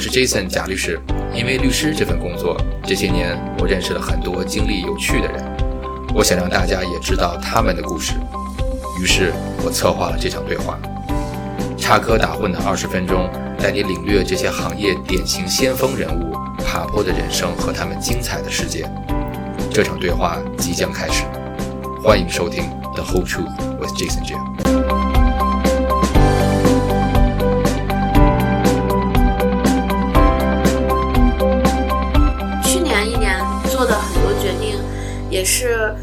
我是 Jason 贾律师。因为律师这份工作，这些年我认识了很多经历有趣的人，我想让大家也知道他们的故事。于是我策划了这场对话，插科打诨的二十分钟，带你领略这些行业典型先锋人物爬坡的人生和他们精彩的世界。这场对话即将开始，欢迎收听《The Whole Truth with Jason J》。也是，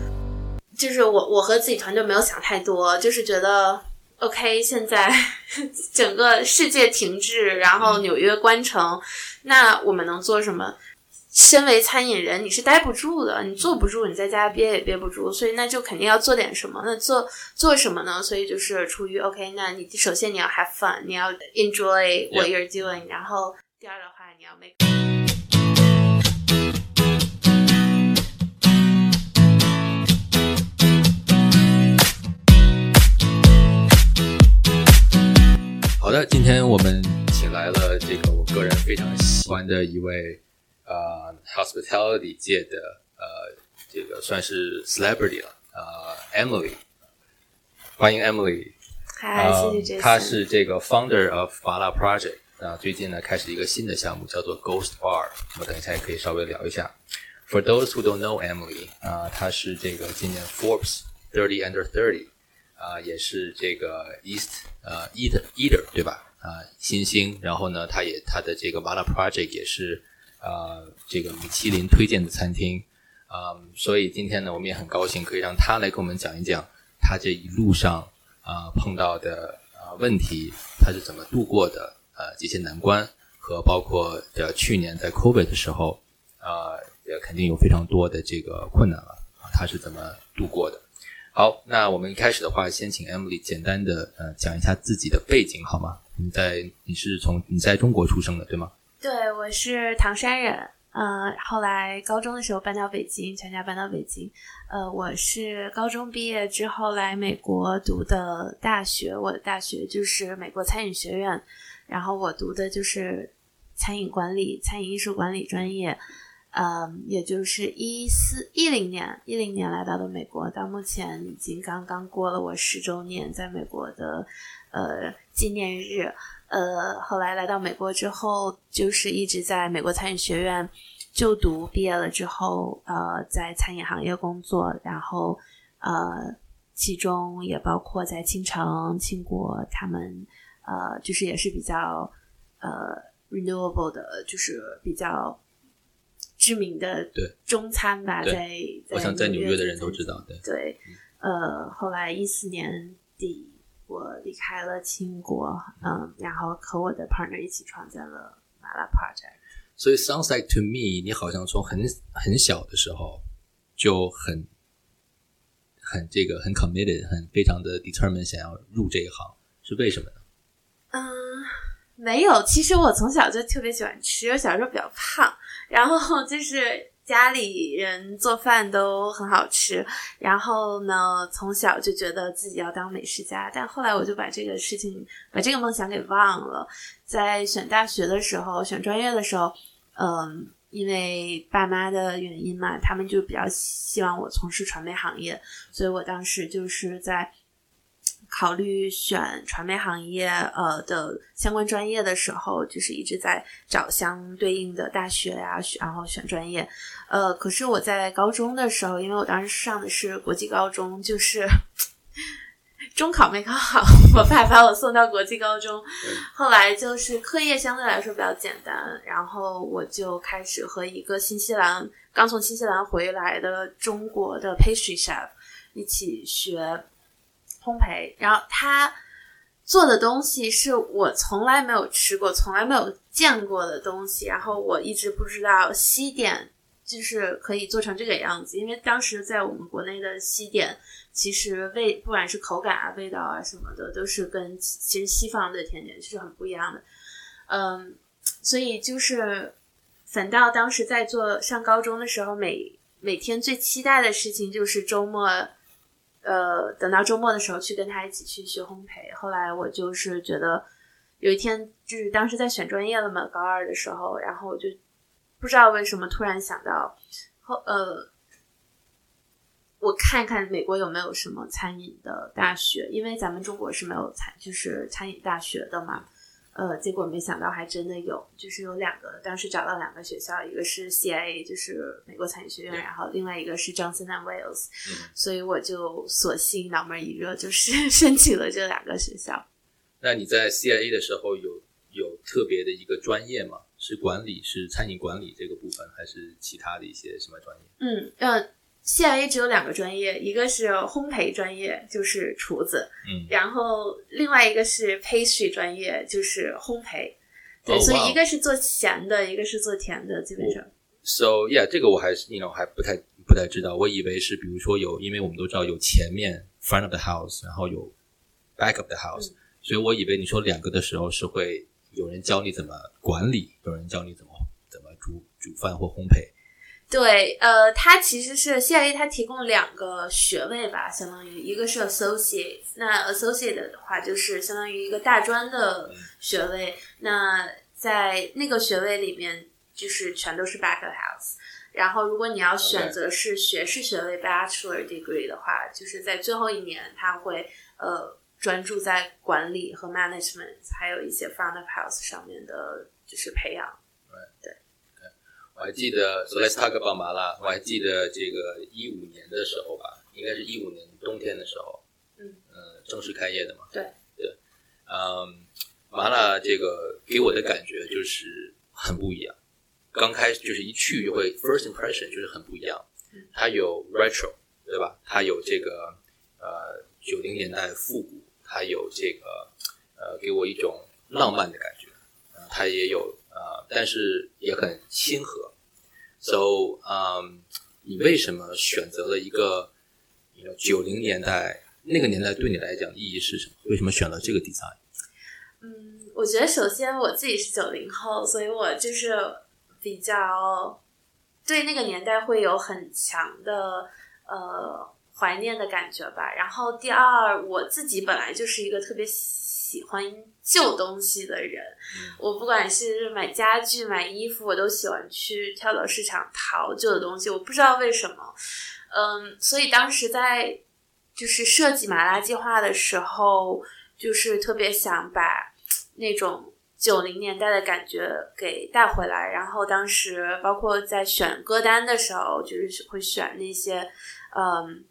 就是我我和自己团队没有想太多，就是觉得 OK，现在 整个世界停滞，然后纽约关城，那我们能做什么？身为餐饮人，你是待不住的，你坐不住，你在家憋也憋不住，所以那就肯定要做点什么。那做做什么呢？所以就是出于 OK，那你首先你要 have fun，你要 enjoy what you're doing，然后第二的话你要 make。好的，今天我们请来了这个我个人非常喜欢的一位呃 hospitality 界的呃这个算是 celebrity 了呃 Emily，欢迎 Emily。嗨，谢谢 Jason。他是这个 founder of Bala Project 啊，最近呢开始一个新的项目叫做 Ghost Bar，我等一下也可以稍微聊一下。For those who don't know Emily 啊，她是这个今年 Forbes Thirty Under Thirty 啊，也是这个 East 呃 Eater Eater 对吧？啊，新星。然后呢，他也他的这个 Bala Project 也是呃这个米其林推荐的餐厅啊，所以今天呢，我们也很高兴可以让他来跟我们讲一讲他这一路上。啊，碰到的啊问题，他是怎么度过的？呃，这些难关和包括的去年在 COVID 的时候，啊，也肯定有非常多的这个困难了，他是怎么度过的？好，那我们一开始的话，先请 Emily 简单的呃讲一下自己的背景好吗？你在你是从你在中国出生的对吗？对，我是唐山人。呃，后来高中的时候搬到北京，全家搬到北京。呃，我是高中毕业之后来美国读的大学，我的大学就是美国餐饮学院，然后我读的就是餐饮管理、餐饮艺术管理专业。嗯，也就是一四一零年，一零年来到的美国，到目前已经刚刚过了我十周年在美国的呃纪念日。呃，后来来到美国之后，就是一直在美国餐饮学院就读，毕业了之后，呃，在餐饮行业工作，然后呃，其中也包括在青城、庆国他们，呃，就是也是比较呃 renewable 的，就是比较知名的对中餐吧，在我想在纽约的人都知道，对对，呃，后来一四年底。我离开了清国，嗯，然后和我的 partner 一起创建了麻辣 project。所以 sounds like to me，你好像从很很小的时候就很很这个很 committed，很非常的 determined 想要入这一行，是为什么呢？没有，其实我从小就特别喜欢吃，我小时候比较胖，然后就是。家里人做饭都很好吃，然后呢，从小就觉得自己要当美食家，但后来我就把这个事情、把这个梦想给忘了。在选大学的时候、选专业的时候，嗯，因为爸妈的原因嘛，他们就比较希望我从事传媒行业，所以我当时就是在。考虑选传媒行业呃的相关专业的时候，就是一直在找相对应的大学呀，然后选专业。呃，可是我在高中的时候，因为我当时上的是国际高中，就是 中考没考好，我爸把我送到国际高中。后来就是课业相对来说比较简单，然后我就开始和一个新西兰刚从新西兰回来的中国的 pastry chef 一起学。烘焙，然后他做的东西是我从来没有吃过、从来没有见过的东西。然后我一直不知道西点就是可以做成这个样子，因为当时在我们国内的西点，其实味不管是口感啊、味道啊什么的，都是跟其实西方的甜点是很不一样的。嗯，所以就是反倒当时在做上高中的时候，每每天最期待的事情就是周末。呃，等到周末的时候去跟他一起去学烘焙。后来我就是觉得，有一天就是当时在选专业了嘛，高二的时候，然后我就不知道为什么突然想到，后呃，我看一看美国有没有什么餐饮的大学，因为咱们中国是没有餐就是餐饮大学的嘛。呃，结果没想到还真的有，就是有两个，当时找到两个学校，一个是 CIA，就是美国餐饮学院，然后另外一个是 Johnson and Wales，所以我就索性脑门一热，就是申请了这两个学校。那你在 CIA 的时候有有特别的一个专业吗？是管理，是餐饮管理这个部分，还是其他的一些什么专业？嗯，呃。CIA 只有两个专业，一个是烘焙专业，就是厨子，嗯，然后另外一个是 pastry 专业，就是烘焙。对，所以一个是做咸的，一个是做甜的，基本上。So yeah，这个我还是 you know 还不太不太知道，我以为是比如说有，因为我们都知道有前面 front of the house，然后有 back of the house，所以我以为你说两个的时候是会有人教你怎么管理，有人教你怎么怎么煮煮饭或烘焙。对，呃，它其实是 CIA，它提供两个学位吧，相当于一个是 Associate，那 Associate 的话就是相当于一个大专的学位，那在那个学位里面就是全都是 Back of House，然后如果你要选择是学士学位 Bachelor Degree 的话，就是在最后一年他会呃专注在管理和 Management，还有一些 Front of House 上面的就是培养。我还记得，So let's talk about 麻辣。我还记得这个一五年的时候吧，应该是一五年冬天的时候，嗯，呃，正式开业的嘛。对对，嗯，麻辣这个给我的感觉就是很不一样。刚开始就是一去就会 first impression 就是很不一样。它有 retro 对吧？它有这个呃九零年代复古，它有这个呃给我一种浪漫的感觉。它也有。呃，但是也很亲和，so，嗯，你为什么选择了一个九零年代那个年代对你来讲意义是什么？为什么选了这个题材嗯，我觉得首先我自己是九零后，所以我就是比较对那个年代会有很强的呃怀念的感觉吧。然后第二，我自己本来就是一个特别。欢旧东西的人，我不管是买家具、买衣服，我都喜欢去跳蚤市场淘旧的东西。我不知道为什么，嗯，所以当时在就是设计马拉计划的时候，就是特别想把那种九零年代的感觉给带回来。然后当时包括在选歌单的时候，就是会选那些，嗯。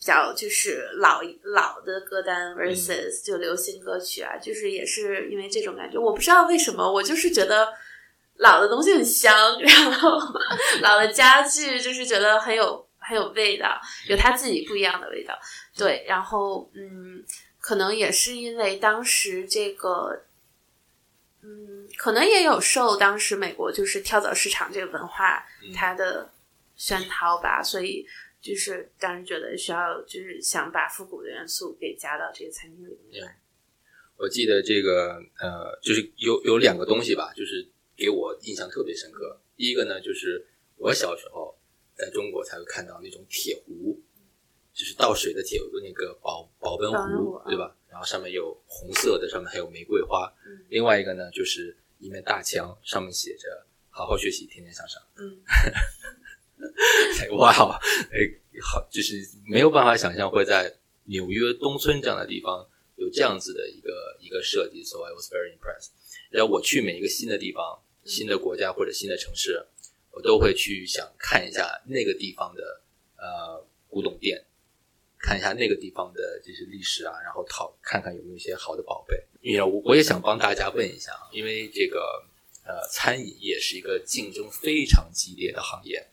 比较就是老老的歌单 versus 就流行歌曲啊，就是也是因为这种感觉，我不知道为什么，我就是觉得老的东西很香，然后老的家具就是觉得很有很有味道，有它自己不一样的味道。对，然后嗯，可能也是因为当时这个，嗯，可能也有受当时美国就是跳蚤市场这个文化它的熏陶吧，所以。就是当时觉得需要，就是想把复古的元素给加到这个餐厅里面。我记得这个呃，就是有有两个东西吧，就是给我印象特别深刻。第一个呢，就是我小时候在中国才会看到那种铁壶，就是倒水的铁壶，那个保保温壶，对吧？然后上面有红色的，上面还有玫瑰花。另外一个呢，就是一面大墙，上面写着“好好学习，天天向上”。嗯。哇，哎，好，就是没有办法想象会在纽约东村这样的地方有这样子的一个一个设计，so I was very impressed。然后我去每一个新的地方、新的国家或者新的城市，我都会去想看一下那个地方的呃古董店，看一下那个地方的这些历史啊，然后讨看看有没有一些好的宝贝。因为我我也想帮大家问一下，因为这个呃餐饮业是一个竞争非常激烈的行业。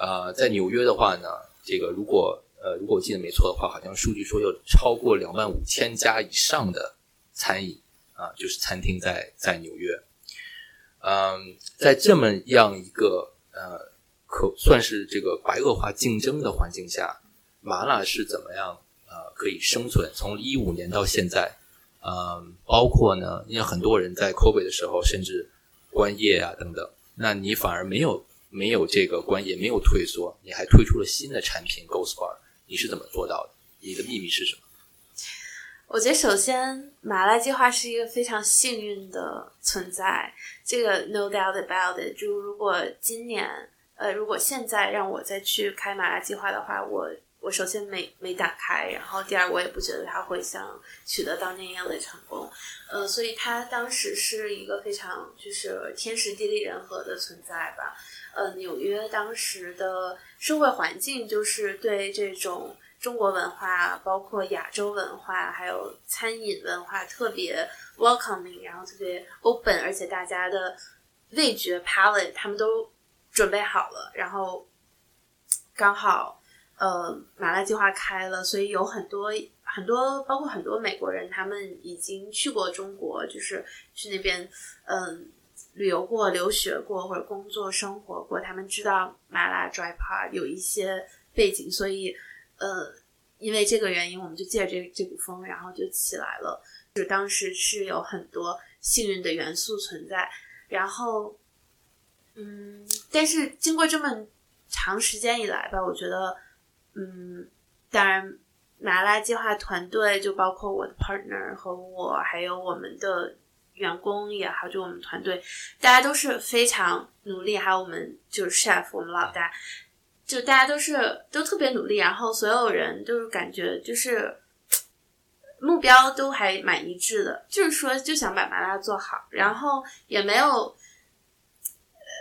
呃，在纽约的话呢，这个如果呃，如果我记得没错的话，好像数据说有超过两万五千家以上的餐饮啊，就是餐厅在在纽约。嗯，在这么样一个呃，可算是这个白恶化竞争的环境下，麻辣是怎么样呃可以生存？从一五年到现在，嗯，包括呢，因为很多人在 COVID 的时候甚至关业啊等等，那你反而没有。没有这个关也没有退缩，你还推出了新的产品 Ghost Bar，你是怎么做到的？你的秘密是什么？我觉得首先麻辣计划是一个非常幸运的存在，这个 no doubt about it。就如果今年，呃，如果现在让我再去开麻辣计划的话，我我首先没没打开，然后第二我也不觉得它会像取得当年一样的成功，呃，所以它当时是一个非常就是天时地利人和的存在吧。呃，纽约当时的社会环境就是对这种。中国文化，包括亚洲文化，还有餐饮文化，特别 welcoming，然后特别 open，而且大家的味觉 palate 他们都准备好了，然后刚好呃麻辣计划开了，所以有很多很多，包括很多美国人，他们已经去过中国，就是去那边嗯旅游过、留学过或者工作生活过，他们知道麻辣 dry part 有一些背景，所以。呃，因为这个原因，我们就借着这这股风，然后就起来了。就当时是有很多幸运的元素存在，然后，嗯，但是经过这么长时间以来吧，我觉得，嗯，当然，麻辣计划团队就包括我的 partner 和我，还有我们的员工也好，就我们团队，大家都是非常努力，还有我们就是 chef，我们老大。就大家都是都特别努力，然后所有人都是感觉就是目标都还蛮一致的，就是说就想把麻辣做好，然后也没有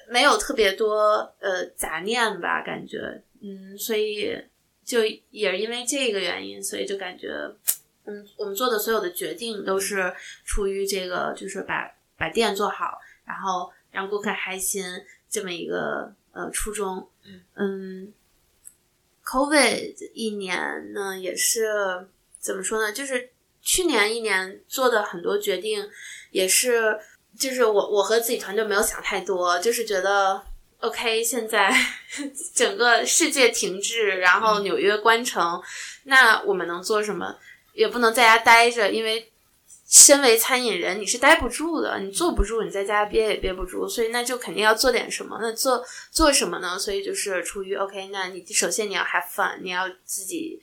没有特别多呃杂念吧，感觉嗯，所以就也因为这个原因，所以就感觉嗯，我们做的所有的决定都是出于这个，就是把把店做好，然后让顾客开心这么一个。呃，初衷，嗯，COVID 一年呢，也是怎么说呢？就是去年一年做的很多决定，也是，就是我我和自己团队没有想太多，就是觉得 OK，现在整个世界停滞，然后纽约关城，那我们能做什么？也不能在家待着，因为。身为餐饮人，你是待不住的，你坐不住，你在家憋也憋不住，所以那就肯定要做点什么。那做做什么呢？所以就是出于 OK，那你首先你要 have fun，你要自己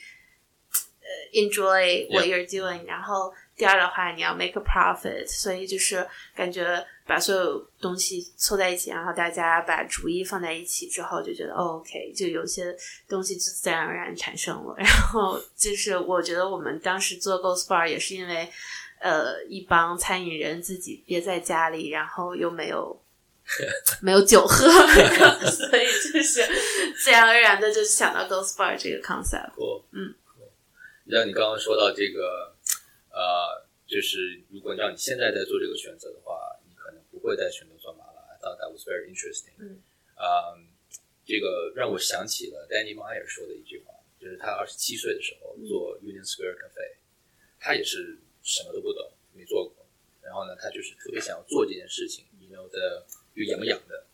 呃 enjoy what you're doing，然后第二的话你要 make a profit，所以就是感觉把所有东西凑在一起，然后大家把主意放在一起之后，就觉得 OK，就有些东西就自然而然产生了。然后就是我觉得我们当时做 Ghost Bar 也是因为。呃，一帮餐饮人自己憋在家里，然后又没有 没有酒喝，所以就是自然而然的就想到 Ghost Bar 这个 concept。嗯，像你刚刚说到这个，呃，就是如果让你现在在做这个选择的话，你可能不会再选择做麻辣。I thought that was very interesting。嗯，啊，这个让我想起了 Danny Meyer 说的一句话，就是他二十七岁的时候做 Union Square Cafe，他也是。什么都不懂，没做过，然后呢，他就是特别想要做这件事情，you know the，又痒痒的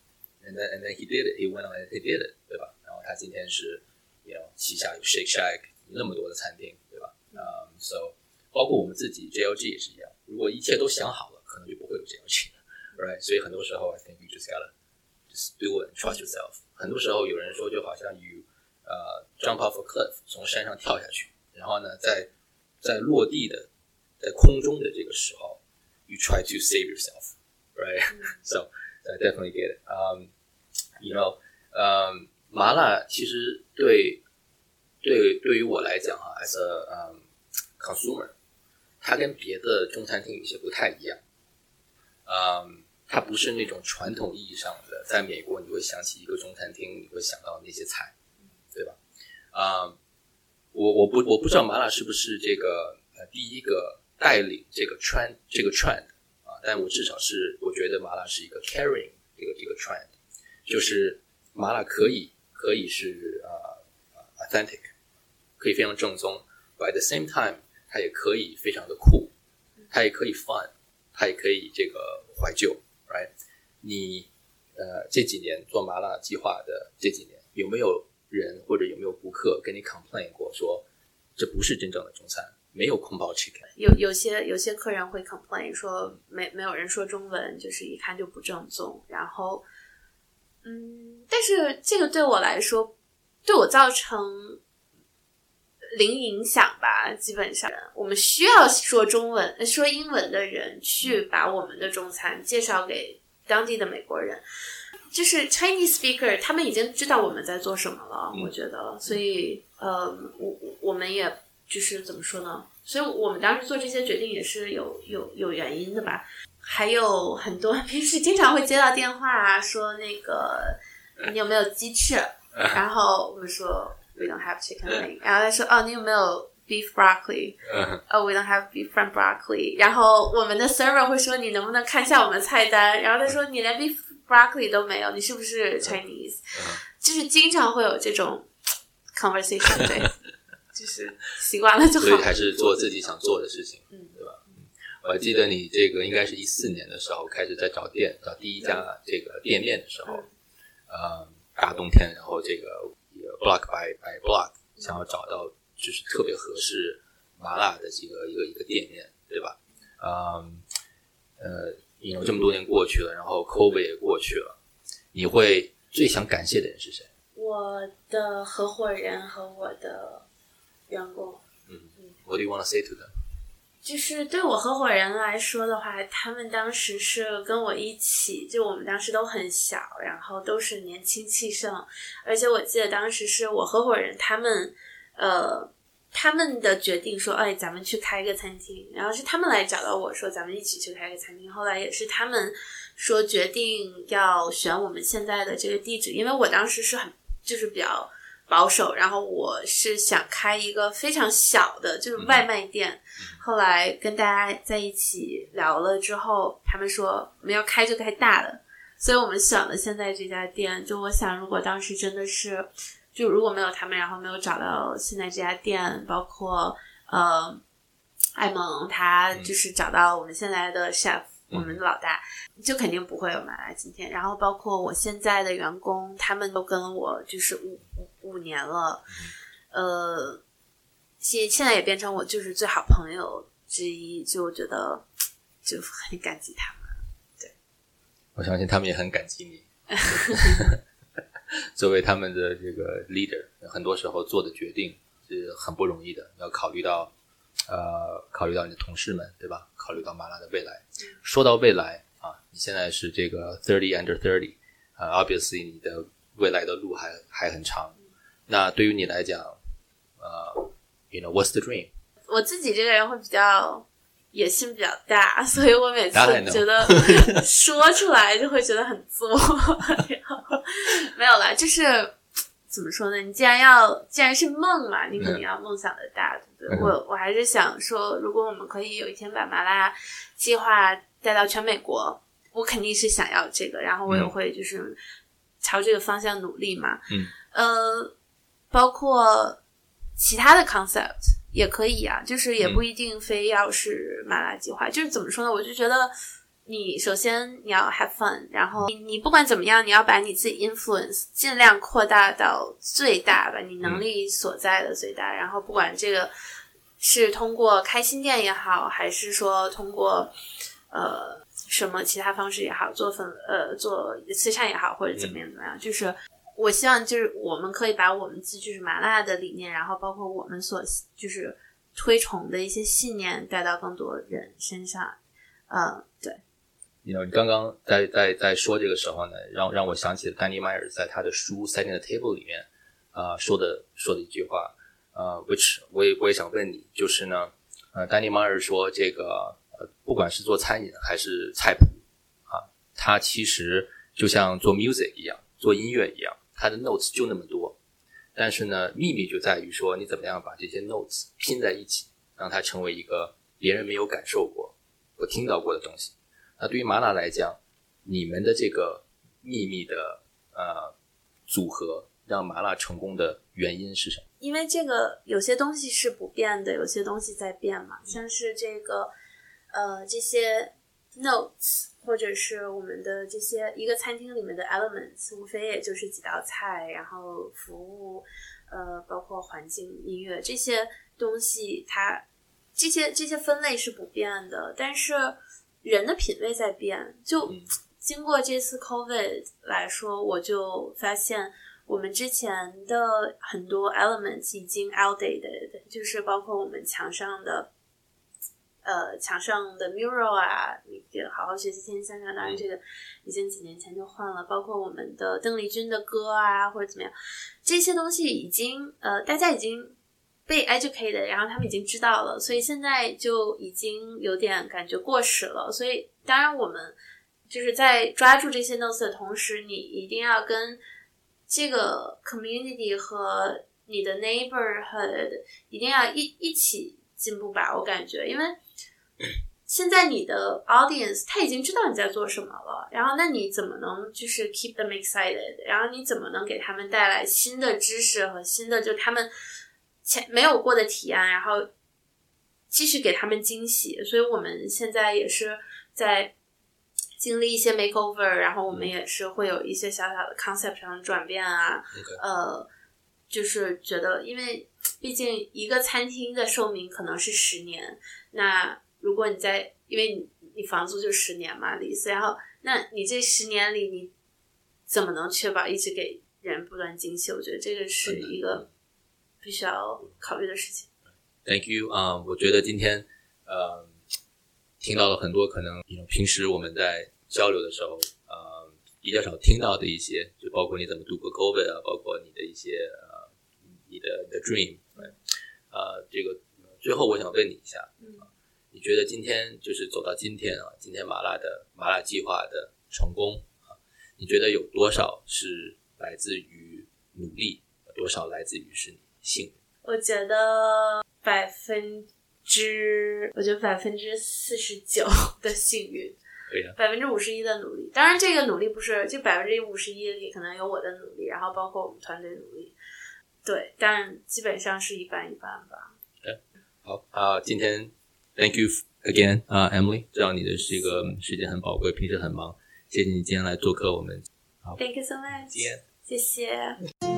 ，and then and then he did it，he went on and he did it，对吧？然后他今天是，you know 旗下有 Shake Shack 那么多的餐厅，对吧？嗯，so 包括我们自己 JLG 也是一样，如果一切都想好了，可能就不会有 JLG 了，right？所以很多时候，I think you just gotta just do it, trust yourself。很多时候有人说，就好像 you 呃 jump off a cliff，从山上跳下去，然后呢，在在落地的。在空中的这个时候，you try to save yourself, right? So I definitely get it. Um, you know, um, 麻辣其实对对对于我来讲啊，as a um consumer， 它跟别的中餐厅有些不太一样。嗯，它不是那种传统意义上的，在美国你会想起一个中餐厅，你会想到那些菜，对吧？啊，我我不我不知道麻辣是不是这个呃第一个。带领这个 trend 这个 trend 啊，但我至少是我觉得麻辣是一个 carrying 这个这个 trend，就是麻辣可以可以是啊 authentic，可以非常正宗，but at the same time 它也可以非常的酷，它也可以 fun，它也可以这个怀旧，right？你呃这几年做麻辣计划的这几年，有没有人或者有没有顾客跟你 complain 过说这不是真正的中餐？没有空包 chicken，有有些有些客人会 complain 说没没有人说中文，就是一看就不正宗。然后，嗯，但是这个对我来说，对我造成零影响吧。基本上，我们需要说中文、说英文的人去把我们的中餐介绍给当地的美国人。就是 Chinese speaker，他们已经知道我们在做什么了，我觉得，所以呃，我我们也就是怎么说呢？所以我们当时做这些决定也是有有有原因的吧。还有很多平时经常会接到电话啊，说那个你有没有鸡翅？然后我们说 We don't have chicken wing。然后他说哦，你有没有 beef broccoli？哦，We don't have beef from broccoli。然后我们的 server 会说你能不能看一下我们菜单？然后他说你连 beef broccoli 都没有，你是不是 Chinese？就是经常会有这种 conversation，对，就是习惯了就好。所以还是做自己想做的事情，嗯，对吧？我还记得你这个应该是一四年的时候开始在找店，找第一家这个店面的时候，呃，大冬天，然后这个 block by by block 想要找到就是特别合适麻辣的这个一个一个店面，对吧？嗯，呃。有这么多年过去了，然后 COVID 也过去了，你会最想感谢的人是谁？我的合伙人和我的员工。嗯，What do you want to say to them？就是对我合伙人来说的话，他们当时是跟我一起，就我们当时都很小，然后都是年轻气盛，而且我记得当时是我合伙人他们，呃。他们的决定说：“哎，咱们去开一个餐厅。”然后是他们来找到我说：“咱们一起去开个餐厅。”后来也是他们说决定要选我们现在的这个地址，因为我当时是很就是比较保守，然后我是想开一个非常小的，就是外卖店。后来跟大家在一起聊了之后，他们说我们要开就开大的，所以我们选了现在这家店。就我想，如果当时真的是。就如果没有他们，然后没有找到现在这家店，包括呃，艾蒙他就是找到我们现在的 chef，我们的老大，就肯定不会有麻辣今天。然后包括我现在的员工，他们都跟我就是五五五年了，呃，现现在也变成我就是最好朋友之一，就我觉得就很感激他们。对，我相信他们也很感激你。作为他们的这个 leader，很多时候做的决定是很不容易的，要考虑到，呃，考虑到你的同事们，对吧？考虑到麻辣的未来。说到未来啊，你现在是这个 thirty under thirty，啊，obviously 你的未来的路还还很长。那对于你来讲，呃，you know what's the dream？我自己这个人会比较。野心比较大，所以我每次觉得说出来就会觉得很作。没有啦，就是怎么说呢？你既然要，既然是梦嘛，你肯定要梦想的大，对不对？我我还是想说，如果我们可以有一天把麻辣计划带到全美国，我肯定是想要这个，然后我也会就是朝这个方向努力嘛。嗯，呃，包括其他的 concept。也可以啊，就是也不一定非要是麻辣计划。就是怎么说呢？我就觉得你首先你要 have fun，然后你你不管怎么样，你要把你自己 influence 尽量扩大到最大吧，你能力所在的最大。然后不管这个是通过开新店也好，还是说通过呃什么其他方式也好，做粉呃做慈善也好，或者怎么样怎么样，就是。我希望就是我们可以把我们自己就是麻辣的理念，然后包括我们所就是推崇的一些信念带到更多人身上。嗯，对。你你刚刚在在在说这个时候呢，让让我想起了丹尼迈尔在他的书《Setting the Table》里面啊说的说的一句话，呃，which 我也我也想问你，就是呢，呃，丹尼迈尔说这个呃，不管是做餐饮还是菜谱啊，他其实就像做 music 一样，做音乐一样。它的 notes 就那么多，但是呢，秘密就在于说你怎么样把这些 notes 拼在一起，让它成为一个别人没有感受过、我听到过的东西。那对于麻辣来讲，你们的这个秘密的呃组合，让麻辣成功的原因是什么？因为这个有些东西是不变的，有些东西在变嘛，像是这个呃这些 notes。或者是我们的这些一个餐厅里面的 elements，无非也就是几道菜，然后服务，呃，包括环境、音乐这些东西，它这些这些分类是不变的。但是人的品味在变，就经过这次 COVID 来说，我就发现我们之前的很多 elements 已经 outdated，就是包括我们墙上的。呃，墙上的 mural 啊，那个好好学习天天向上，当然这个已经几年前就换了。包括我们的邓丽君的歌啊，或者怎么样，这些东西已经呃，大家已经被 educated，然后他们已经知道了，所以现在就已经有点感觉过时了。所以当然我们就是在抓住这些 notes 的同时，你一定要跟这个 community 和你的 neighborhood 一定要一一起进步吧，我感觉，因为。现在你的 audience 他已经知道你在做什么了，然后那你怎么能就是 keep them excited？然后你怎么能给他们带来新的知识和新的就他们前没有过的体验，然后继续给他们惊喜？所以我们现在也是在经历一些 makeover，然后我们也是会有一些小小的 concept 上的转变啊，呃，就是觉得因为毕竟一个餐厅的寿命可能是十年，那。如果你在，因为你你房租就十年嘛，李思，然后那你这十年里你怎么能确保一直给人不断惊喜？我觉得这个是一个必须要考虑的事情。Thank you 啊，我觉得今天呃听到了很多可能平时我们在交流的时候呃比较少听到的一些，就包括你怎么度过 COVID 啊，包括你的一些呃你的你的 dream，呃，这个最后我想问你一下。你觉得今天就是走到今天啊？今天麻辣的麻辣计划的成功啊，你觉得有多少是来自于努力，多少来自于是你幸？我觉得百分之，我觉得百分之四十九 的幸运，对呀啊，百分之五十一的努力。当然，这个努力不是就百分之五十一里可能有我的努力，然后包括我们团队努力，对，但基本上是一半一半吧。哎，好啊，今天。Thank you again, 啊，Emily，知道你的这个时间很宝贵，平时很忙，谢谢你今天来做客我们。好，Thank you so much，谢谢。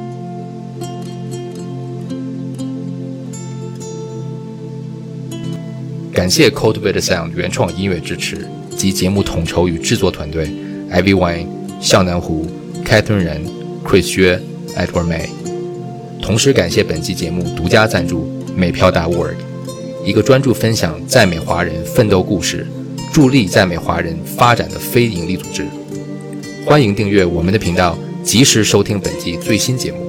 感谢 Cultivate Sound 原创音乐支持及节目统筹与制作团队：Ivy Wine、向南湖、Catherine 人、Chris 薛、Edward May。同时感谢本期节目独家赞助美漂大 Word，。一个专注分享在美华人奋斗故事、助力在美华人发展的非营利组织。欢迎订阅我们的频道，及时收听本季最新节目。